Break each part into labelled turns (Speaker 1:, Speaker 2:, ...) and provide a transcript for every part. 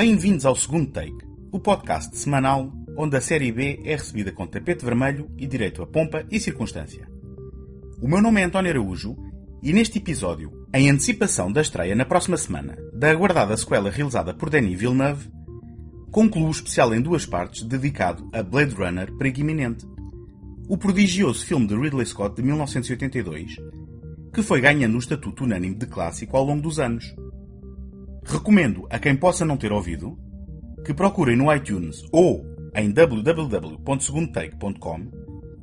Speaker 1: Bem-vindos ao segundo take, o podcast semanal onde a série B é recebida com tapete vermelho e direito a pompa e circunstância. O meu nome é António Araújo e neste episódio, em antecipação da estreia na próxima semana da aguardada sequela realizada por Denis Villeneuve, concluo o especial em duas partes dedicado a Blade Runner Perigo Iminente, o prodigioso filme de Ridley Scott de 1982, que foi ganhando o estatuto unânime de clássico ao longo dos anos. Recomendo a quem possa não ter ouvido que procurem no iTunes ou em www.segundotake.com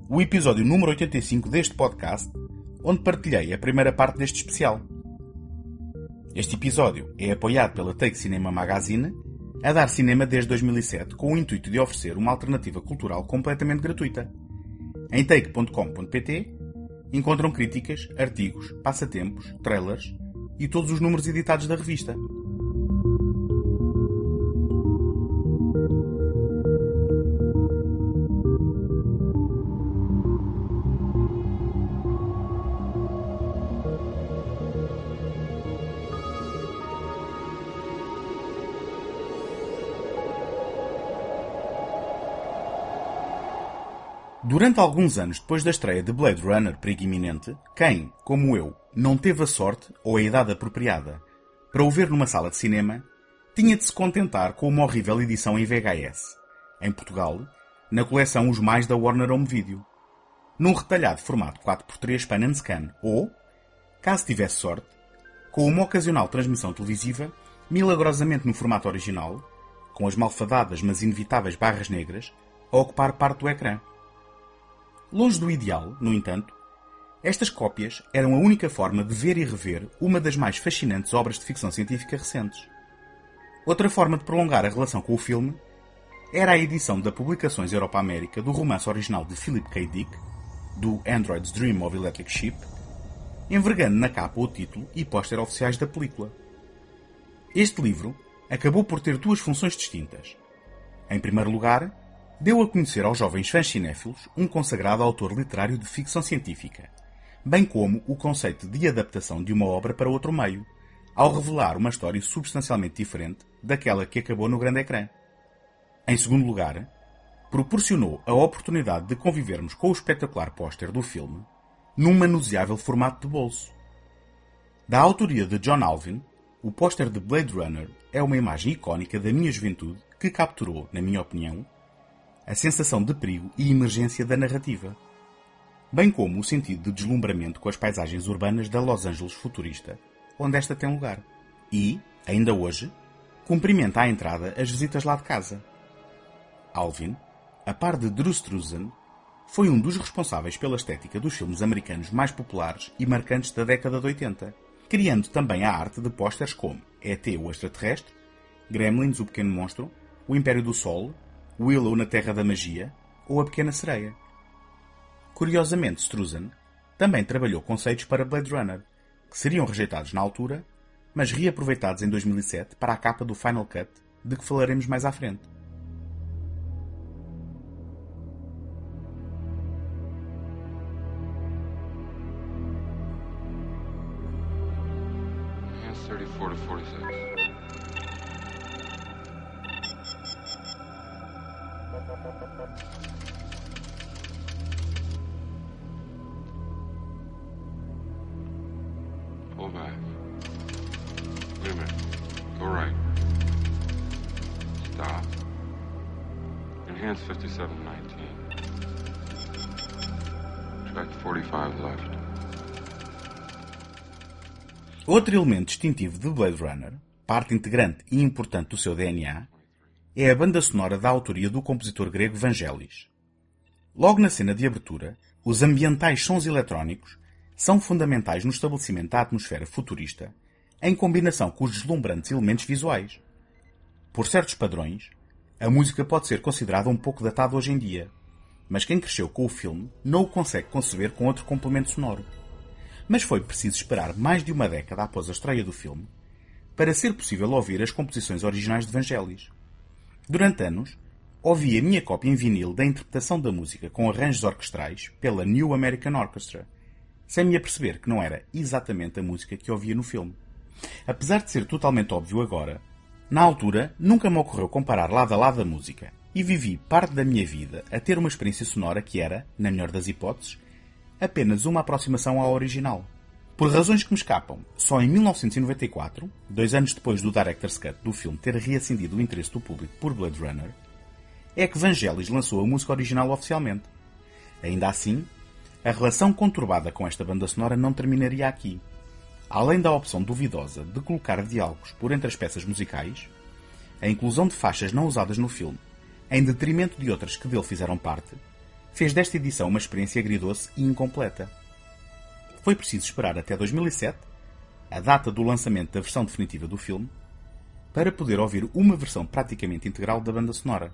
Speaker 1: o episódio número 85 deste podcast, onde partilhei a primeira parte deste especial. Este episódio é apoiado pela Take Cinema Magazine, a dar cinema desde 2007 com o intuito de oferecer uma alternativa cultural completamente gratuita. Em take.com.pt encontram críticas, artigos, passatempos, trailers e todos os números editados da revista. Durante alguns anos depois da estreia de Blade Runner Perigo Iminente, quem, como eu, não teve a sorte ou a idade apropriada para o ver numa sala de cinema, tinha de se contentar com uma horrível edição em VHS, em Portugal, na coleção Os Mais da Warner Home Video, num retalhado formato 4x3 pan and scan, ou, caso tivesse sorte, com uma ocasional transmissão televisiva, milagrosamente no formato original, com as malfadadas mas inevitáveis barras negras, a ocupar parte do ecrã. Longe do ideal, no entanto, estas cópias eram a única forma de ver e rever uma das mais fascinantes obras de ficção científica recentes. Outra forma de prolongar a relação com o filme era a edição da Publicações Europa América do romance original de Philip K. Dick, do Android's Dream of Electric Sheep, envergando na capa o título e póster oficiais da película. Este livro acabou por ter duas funções distintas. Em primeiro lugar, deu a conhecer aos jovens fãs cinéfilos um consagrado autor literário de ficção científica, bem como o conceito de adaptação de uma obra para outro meio, ao revelar uma história substancialmente diferente daquela que acabou no grande ecrã. Em segundo lugar, proporcionou a oportunidade de convivermos com o espetacular póster do filme num manuseável formato de bolso. Da autoria de John Alvin, o póster de Blade Runner é uma imagem icónica da minha juventude que capturou, na minha opinião, a sensação de perigo e emergência da narrativa, bem como o sentido de deslumbramento com as paisagens urbanas da Los Angeles futurista, onde esta tem lugar. E, ainda hoje, cumprimenta à entrada as visitas lá de casa. Alvin, a par de Drew foi um dos responsáveis pela estética dos filmes americanos mais populares e marcantes da década de 80, criando também a arte de pósteres como ET o Extraterrestre, Gremlins o Pequeno Monstro, O Império do Sol Willow na Terra da Magia ou A Pequena Sereia. Curiosamente, Struzan também trabalhou conceitos para Blade Runner, que seriam rejeitados na altura, mas reaproveitados em 2007 para a capa do Final Cut, de que falaremos mais à frente.
Speaker 2: Track 45 left.
Speaker 1: Outro elemento distintivo de Blade Runner, parte integrante e importante do seu DNA, é a banda sonora da autoria do compositor grego Vangelis. Logo na cena de abertura, os ambientais sons eletrónicos são fundamentais no estabelecimento da atmosfera futurista, em combinação com os deslumbrantes elementos visuais. Por certos padrões, a música pode ser considerada um pouco datada hoje em dia, mas quem cresceu com o filme não o consegue conceber com outro complemento sonoro. Mas foi preciso esperar mais de uma década após a estreia do filme para ser possível ouvir as composições originais de Vangelis. Durante anos, ouvi a minha cópia em vinil da interpretação da música com arranjos orquestrais pela New American Orchestra, sem me aperceber que não era exatamente a música que ouvia no filme. Apesar de ser totalmente óbvio agora, Na altura, nunca me ocorreu comparar lado a lado a música, e vivi parte da minha vida a ter uma experiência sonora que era, na melhor das hipóteses, apenas uma aproximação ao original. Por razões que me escapam, só em 1994, dois anos depois do Director's Cut do filme ter reacendido o interesse do público por Blade Runner, é que Vangelis lançou a música original oficialmente. Ainda assim, a relação conturbada com esta banda sonora não terminaria aqui. Além da opção duvidosa de colocar diálogos por entre as peças musicais, a inclusão de faixas não usadas no filme, em detrimento de outras que dele fizeram parte, fez desta edição uma experiência agridoce e incompleta. Foi preciso esperar até 2007, a data do lançamento da versão definitiva do filme, para poder ouvir uma versão praticamente integral da banda sonora,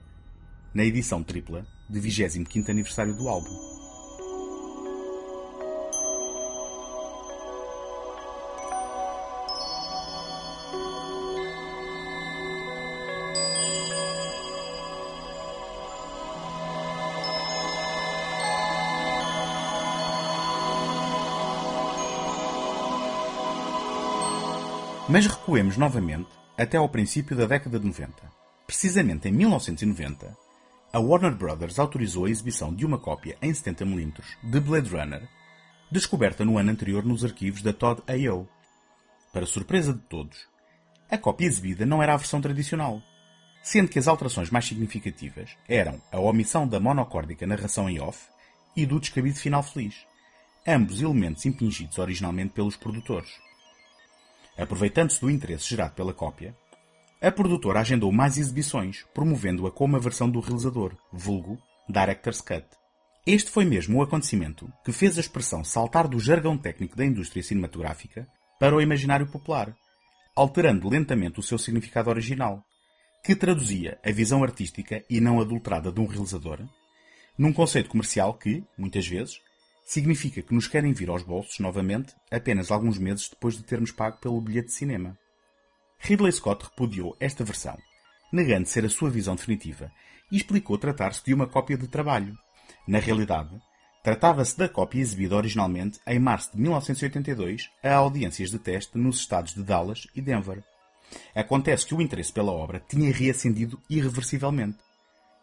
Speaker 1: na edição tripla de 25º aniversário do álbum. Mas recuemos novamente até ao princípio da década de 90. Precisamente em 1990, a Warner Brothers autorizou a exibição de uma cópia em 70mm de Blade Runner, descoberta no ano anterior nos arquivos da Todd A.O. Para surpresa de todos, a cópia exibida não era a versão tradicional, sendo que as alterações mais significativas eram a omissão da monocórdica narração em off e do descabido final feliz, ambos elementos impingidos originalmente pelos produtores. Aproveitando-se do interesse gerado pela cópia, a produtora agendou mais exibições, promovendo-a como a versão do realizador, vulgo Director's Cut. Este foi mesmo o acontecimento que fez a expressão saltar do jargão técnico da indústria cinematográfica para o imaginário popular, alterando lentamente o seu significado original, que traduzia a visão artística e não adulterada de um realizador, num conceito comercial que, muitas vezes, significa que nos querem vir aos bolsos novamente apenas alguns meses depois de termos pago pelo bilhete de cinema. Ridley Scott repudiou esta versão, negando ser a sua visão definitiva, e explicou tratar-se de uma cópia de trabalho. Na realidade, tratava-se da cópia exibida originalmente em março de 1982 a audiências de teste nos estados de Dallas e Denver. Acontece que o interesse pela obra tinha reacendido irreversivelmente.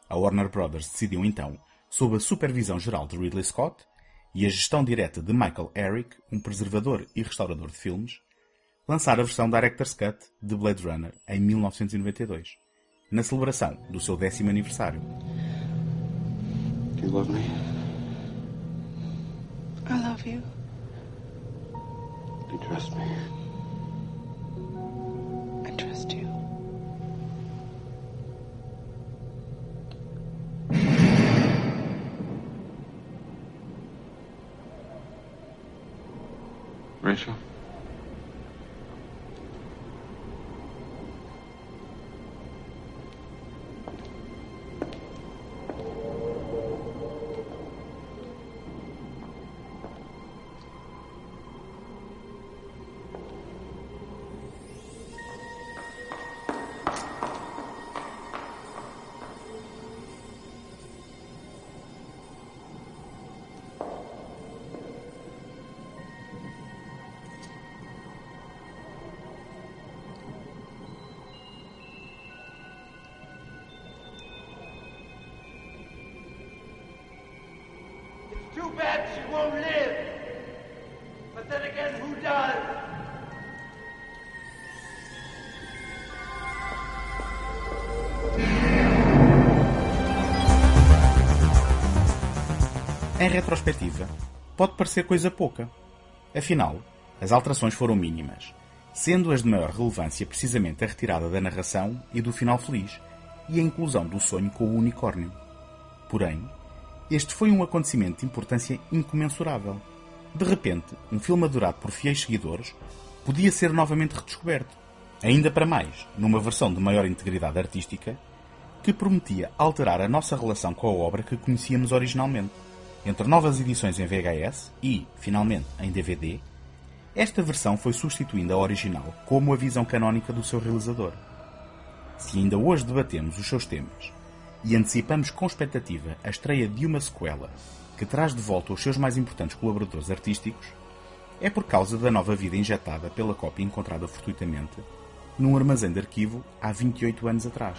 Speaker 1: A Warner Brothers decidiu então, sob a supervisão geral de Ridley Scott, e a gestão direta de Michael Herrick, um preservador e restaurador de filmes, lançar a versão Director's Cut de Blade Runner em 1992, na celebração do seu décimo aniversário.
Speaker 2: Do you love me?
Speaker 3: I love you.
Speaker 2: Do you trust me?
Speaker 3: I trust you.
Speaker 2: Rachel?
Speaker 4: Won't live. But then again, who does?
Speaker 1: Em retrospectiva, pode parecer coisa pouca. Afinal, as alterações foram mínimas, sendo as de maior relevância precisamente a retirada da narração e do final feliz e a inclusão do sonho com o unicórnio. Porém, este foi um acontecimento de importância incomensurável. De repente, um filme adorado por fiéis seguidores podia ser novamente redescoberto, ainda para mais numa versão de maior integridade artística que prometia alterar a nossa relação com a obra que conhecíamos originalmente. Entre novas edições em VHS e, finalmente, em DVD, esta versão foi substituindo a original como a visão canónica do seu realizador. Se ainda hoje debatemos os seus temas e antecipamos com expectativa a estreia de uma sequela que traz de volta os seus mais importantes colaboradores artísticos, é por causa da nova vida injetada pela cópia encontrada fortuitamente num armazém de arquivo há 28 anos atrás.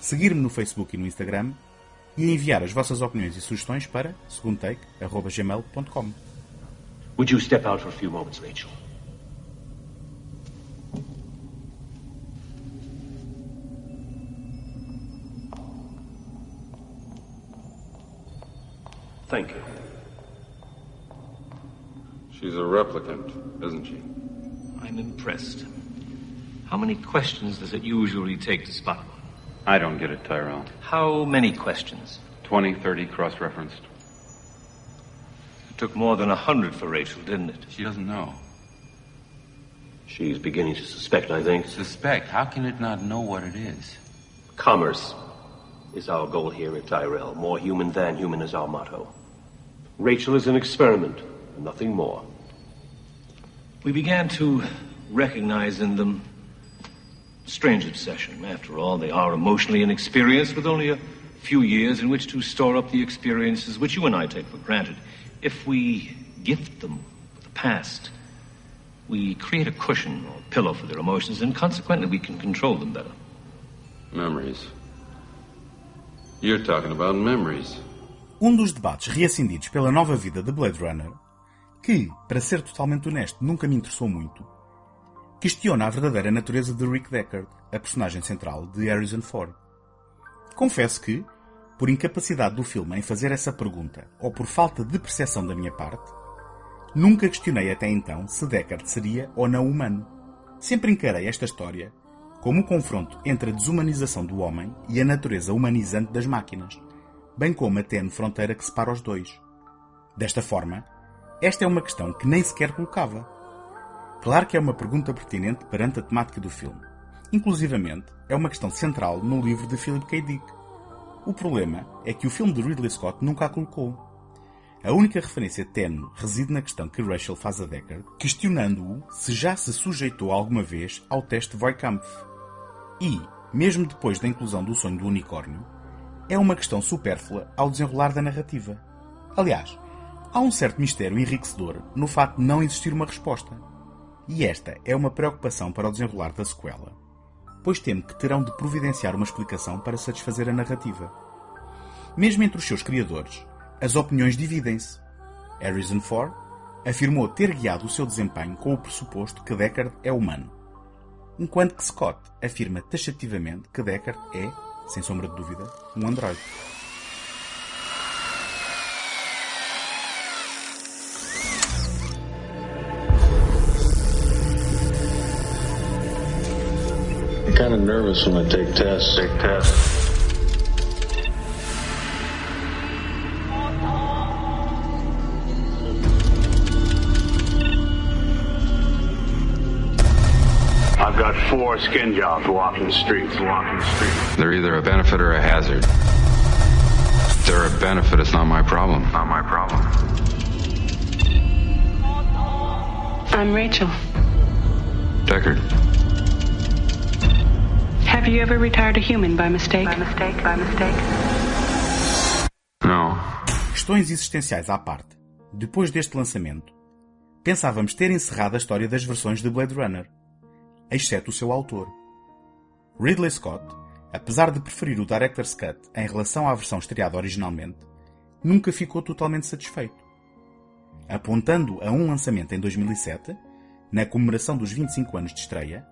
Speaker 1: seguir-me no Facebook e no Instagram e enviar as vossas opiniões e sugestões para segundotake.gmail.com.
Speaker 5: Would you step out for a few moments, Rachel? Thank you.
Speaker 2: She's a replicant, isn't she?
Speaker 5: I'm impressed. How many questions does it usually take to spot one?
Speaker 6: I don't get it, Tyrell.
Speaker 5: How many questions?
Speaker 6: 20, 30 cross referenced.
Speaker 5: It took more than a hundred for Rachel, didn't it?
Speaker 6: She doesn't know.
Speaker 5: She's beginning to suspect, I think.
Speaker 6: Suspect. How can it not know what it is?
Speaker 5: Commerce is our goal here at Tyrell. More human than human is our motto. Rachel is an experiment, and nothing more. We began to recognize in them strange obsession. After all, they are emotionally inexperienced with only a few years in which to store up the experiences which you and I take for granted. If we gift them with the past, we create a cushion or pillow for their emotions, and consequently, we can control them better.
Speaker 2: Memories. You're talking about memories.
Speaker 1: Um dos debates reacendidos pela nova vida de Blade Runner, que, para ser totalmente honesto, nunca me interessou muito, questiona a verdadeira natureza de Rick Deckard, a personagem central de Harrison Ford. Confesso que, por incapacidade do filme em fazer essa pergunta ou por falta de percepção da minha parte, nunca questionei até então se Deckard seria ou não humano. Sempre encarei esta história como o confronto entre a desumanização do homem e a natureza humanizante das máquinas, bem como a tenue fronteira que separa os dois. Desta forma, esta é uma questão que nem sequer colocava. Claro que é uma pergunta pertinente perante a temática do filme. Inclusivamente, é uma questão central no livro de Philip K. Dick. O problema é que o filme de Ridley Scott nunca a colocou. A única referência tenue reside na questão que Rachel faz a Deckard, questionando-o se já se sujeitou alguma vez ao teste Voigtkampf. E, mesmo depois da inclusão do sonho do unicórnio, é uma questão supérflua ao desenrolar da narrativa. Aliás, há um certo mistério enriquecedor no facto de não existir uma resposta. E esta é uma preocupação para o desenrolar da sequela, pois temo que terão de providenciar uma explicação para satisfazer a narrativa. Mesmo entre os seus criadores, as opiniões dividem-se. Harrison Ford afirmou ter guiado o seu desempenho com o pressuposto que Deckard é humano, enquanto que Scott afirma taxativamente que Deckard é, sem sombra de dúvida, um androide.
Speaker 7: Kind of nervous when I take tests. Take tests.
Speaker 8: I've got four skin jobs walking the streets, walking the streets.
Speaker 2: They're either a benefit or a hazard. If they're a benefit, it's not my problem. Not my problem.
Speaker 3: I'm Rachel.
Speaker 2: Deckard.
Speaker 3: Have you ever retired a human by mistake? By mistake, by mistake.
Speaker 2: No.
Speaker 1: Questões existenciais à parte. Depois deste lançamento, pensávamos ter encerrado a história das versões de Blade Runner, exceto o seu autor. Ridley Scott, apesar de preferir o Director's Cut em relação à versão estreada originalmente, nunca ficou totalmente satisfeito. Apontando a um lançamento em 2007, na comemoração dos 25 anos de estreia,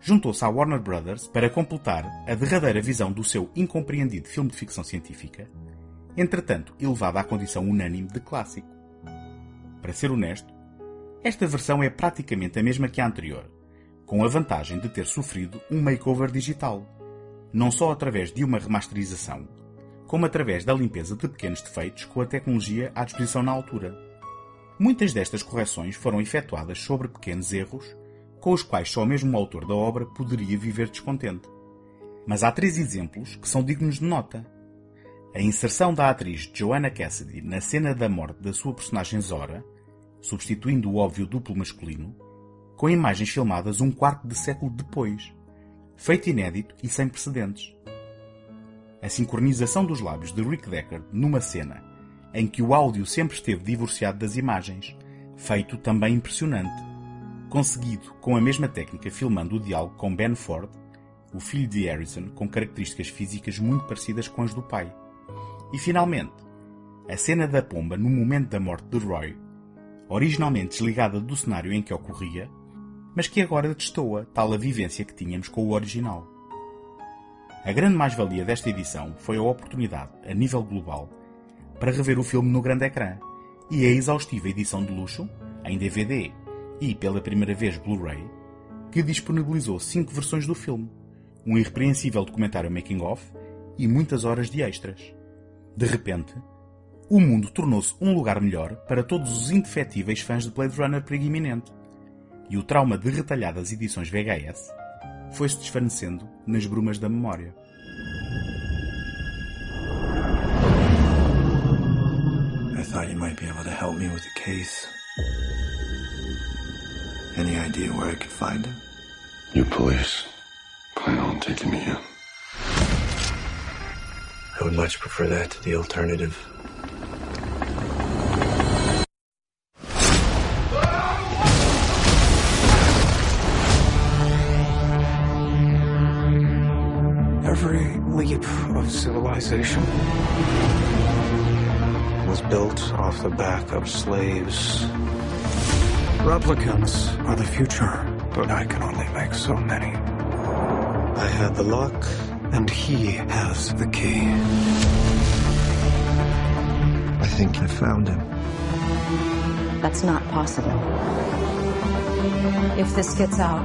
Speaker 1: juntou-se à Warner Brothers para completar a derradeira visão do seu incompreendido filme de ficção científica, entretanto elevada à condição unânime de clássico. Para ser honesto, Esta versão é praticamente a mesma que a anterior, com a vantagem de ter sofrido um makeover digital, não só através de uma remasterização, como através da limpeza de pequenos defeitos com a tecnologia à disposição na altura. Muitas destas correções foram efetuadas sobre pequenos erros, com os quais só mesmo o autor da obra poderia viver descontente. Mas há três exemplos que são dignos de nota. A inserção da atriz Joanna Cassidy na cena da morte da sua personagem Zora, substituindo o óbvio duplo masculino, com imagens filmadas um quarto de século depois, feito inédito e sem precedentes. A sincronização dos lábios de Rick Deckard numa cena em que o áudio sempre esteve divorciado das imagens, feito também impressionante, conseguido com a mesma técnica filmando o diálogo com Ben Ford, o filho de Harrison com características físicas muito parecidas com as do pai. E finalmente, a cena da pomba no momento da morte de Roy, originalmente desligada do cenário em que ocorria, mas que agora destoa tal a vivência que tínhamos com o original. A grande mais-valia desta edição foi a oportunidade, a nível global, para rever o filme no grande ecrã, e a exaustiva edição de luxo, em DVD e pela primeira vez Blu-ray, que disponibilizou cinco versões do filme, um irrepreensível documentário making-of e muitas horas de extras. De repente, o mundo tornou-se um lugar melhor para todos os indefetíveis fãs de Blade Runner preguiminente, e o trauma de retalhadas edições VHS foi-se desvanecendo nas brumas da memória.
Speaker 9: I thought you might be able to help me with the case. Any idea where I could find him?
Speaker 2: You police plan on taking me in.
Speaker 9: I would much prefer that to the alternative. Every leap of civilization was built off the back of slaves. Replicants are the future, but I can only make so many. I had the lock, and he has the key. I think I found him.
Speaker 10: That's not possible. If this gets out,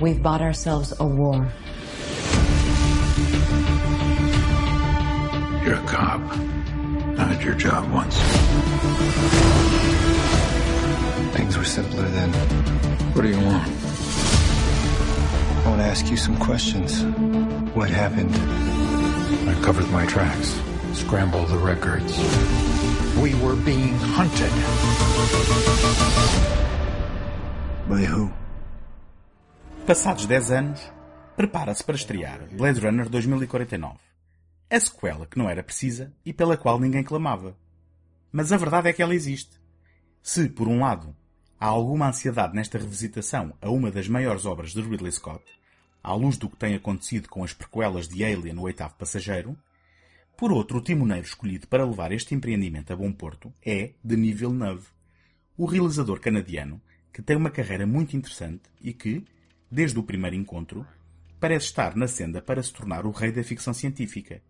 Speaker 10: we've bought ourselves a war.
Speaker 9: You're a cop. I did your job once. Things were simpler then. What do you want? I want to ask you some questions. What happened?
Speaker 11: I covered my tracks, scrambled the records. We were being hunted.
Speaker 9: By who?
Speaker 1: Passados 10 anos, prepara-se para estrear Blade Runner 2049. A sequela que não era precisa e pela qual ninguém clamava. Mas a verdade é que ela existe. Se, por um lado, há alguma ansiedade nesta revisitação a uma das maiores obras de Ridley Scott, à luz do que tem acontecido com as prequelas de Alien no oitavo passageiro, por outro, o timoneiro escolhido para levar este empreendimento a bom porto é Denis Villeneuve, o realizador canadiano que tem uma carreira muito interessante e que, desde o primeiro encontro, parece estar na senda para se tornar o rei da ficção científica,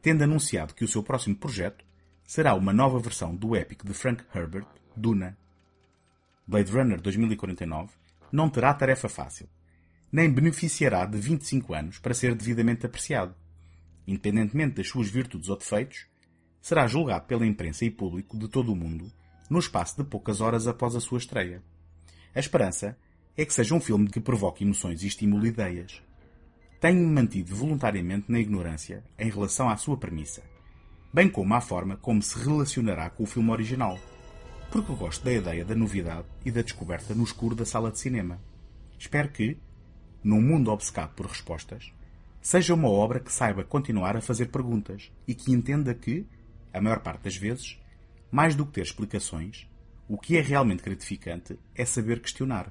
Speaker 1: tendo anunciado que o seu próximo projeto será uma nova versão do épico de Frank Herbert, Duna. Blade Runner 2049 não terá tarefa fácil, nem beneficiará de 25 anos para ser devidamente apreciado. Independentemente das suas virtudes ou defeitos, será julgado pela imprensa e público de todo o mundo no espaço de poucas horas após a sua estreia. A esperança é que seja um filme que provoque emoções e estimule ideias. Tenho-me mantido voluntariamente na ignorância em relação à sua premissa, bem como à forma como se relacionará com o filme original, porque gosto da ideia da novidade e da descoberta no escuro da sala de cinema. Espero que, num mundo obcecado por respostas, seja uma obra que saiba continuar a fazer perguntas e que entenda que, a maior parte das vezes, mais do que ter explicações, o que é realmente gratificante é saber questionar.